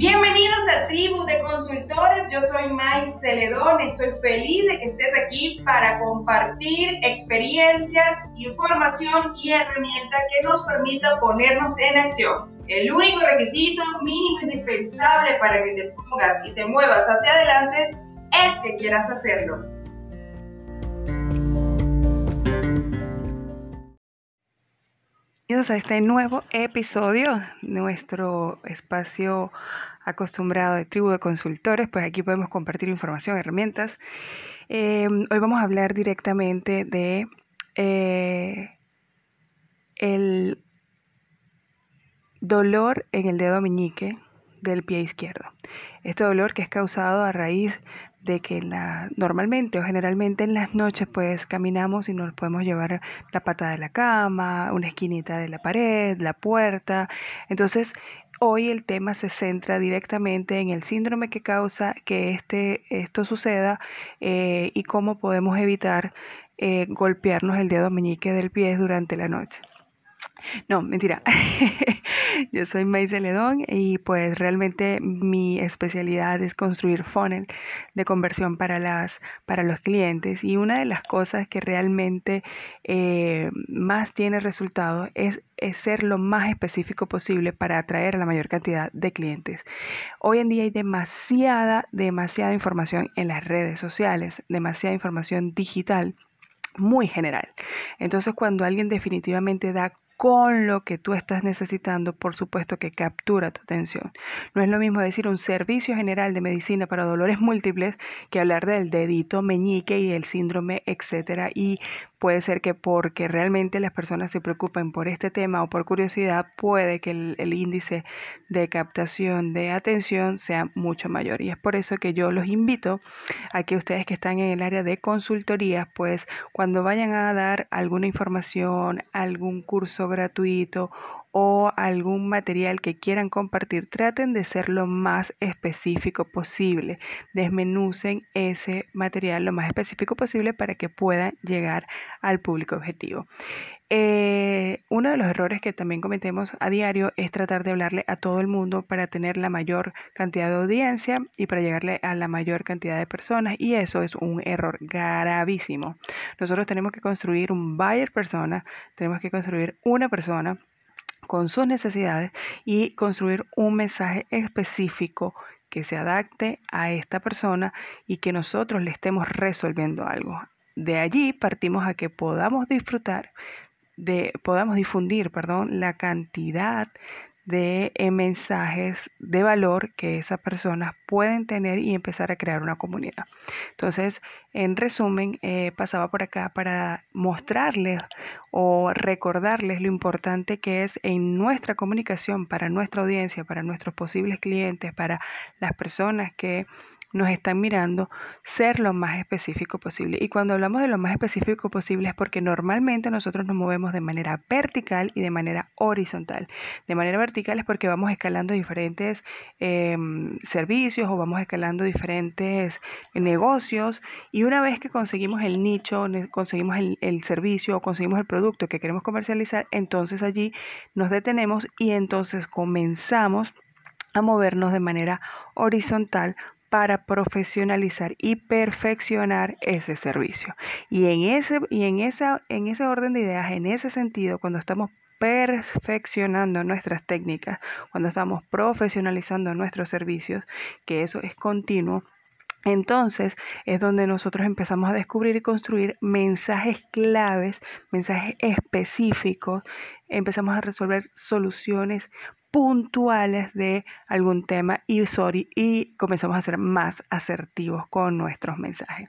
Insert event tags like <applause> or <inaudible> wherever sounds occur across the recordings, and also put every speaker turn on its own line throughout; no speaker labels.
Bienvenidos a Tribu de Consultores, yo soy May Celedón, estoy feliz de que estés aquí para compartir experiencias, información y herramientas que nos permita ponernos en acción. El único requisito mínimo indispensable para que te pongas y te muevas hacia adelante es que quieras hacerlo.
Bienvenidos a este nuevo episodio, nuestro espacio acostumbrado de tribu de consultores, pues aquí podemos compartir información, herramientas. Em, hoy vamos a hablar directamente de eh, el dolor en el dedo meñique del pie izquierdo. Este dolor que es causado a raíz de que la, normalmente o generalmente en las noches pues caminamos y nos podemos llevar la pata de la cama, una esquinita de la pared, la puerta. Entonces hoy el tema se centra directamente en el síndrome que causa que este, esto suceda eh, y cómo podemos evitar eh, golpearnos el dedo meñique del pie durante la noche. No, mentira. <laughs> Yo soy Maise Ledón y pues realmente mi especialidad es construir funnel de conversión para, las, para los clientes y una de las cosas que realmente eh, más tiene resultado es, es ser lo más específico posible para atraer a la mayor cantidad de clientes. Hoy en día hay demasiada, demasiada información en las redes sociales, demasiada información digital muy general. Entonces, cuando alguien definitivamente da con lo que tú estás necesitando, por supuesto que captura tu atención. No es lo mismo decir un servicio general de medicina para dolores múltiples que hablar del dedito meñique y el síndrome, etcétera, y puede ser que porque realmente las personas se preocupen por este tema o por curiosidad, puede que el, índice de captación de atención sea mucho mayor. Y es por eso que yo los invito a que ustedes que están en el área de consultoría, pues cuando vayan a dar alguna información, algún curso gratuito o algún material que quieran compartir, traten de ser lo más específico posible. Desmenucen ese material lo más específico posible para que puedan llegar al público objetivo. Eh, uno de los errores que también cometemos a diario es tratar de hablarle a todo el mundo para tener la mayor cantidad de audiencia y para llegarle a la mayor cantidad de personas y eso es un error gravísimo. Nosotros tenemos que construir un buyer persona, tenemos que construir una persona con sus necesidades y construir un mensaje específico que se adapte a esta persona y que nosotros le estemos resolviendo algo. De allí partimos a que podamos disfrutar, de, podamos difundir, perdón, la cantidad de eh, mensajes de valor que esas personas pueden tener y empezar a crear una comunidad. Entonces, en resumen, eh, pasaba por acá para mostrarles o recordarles lo importante que es en nuestra comunicación para nuestra audiencia, para nuestros posibles clientes, para las personas que nos están mirando, ser lo más específico posible. Y cuando hablamos de lo más específico posible es porque normalmente nosotros nos movemos de manera vertical y de manera horizontal. De manera vertical es porque vamos escalando diferentes em, servicios o vamos escalando diferentes negocios y una vez que conseguimos el nicho, conseguimos el, el servicio o conseguimos el producto que queremos comercializar, entonces allí nos detenemos y entonces comenzamos a movernos de manera horizontal para profesionalizar y perfeccionar ese servicio. Y en ese, y en esa, en ese orden de ideas, en ese sentido, cuando estamos perfeccionando nuestras técnicas, cuando estamos profesionalizando nuestros servicios, que eso es continuo, entonces es donde nosotros empezamos a descubrir y construir mensajes claves, mensajes específicos, empezamos a resolver soluciones puntuales de algún tema y, y comenzamos a ser más asertivos con nuestros mensajes.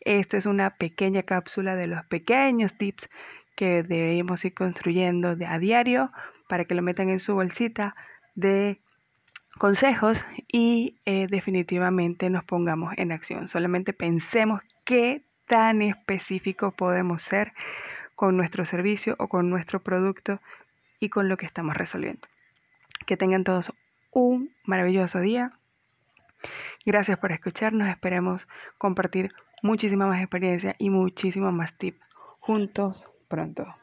Esto es una pequeña cápsula de los pequeños tips que debemos ir construyendo de a diario para que lo metan en su bolsita de consejos y eh, definitivamente nos pongamos en acción. Solamente pensemos qué tan específico podemos ser con nuestro servicio o con nuestro producto y con lo que estamos resolviendo. Que tengan todos un maravilloso día. Gracias por escucharnos. Esperemos compartir muchísima más experiencia y muchísimo más tips juntos pronto.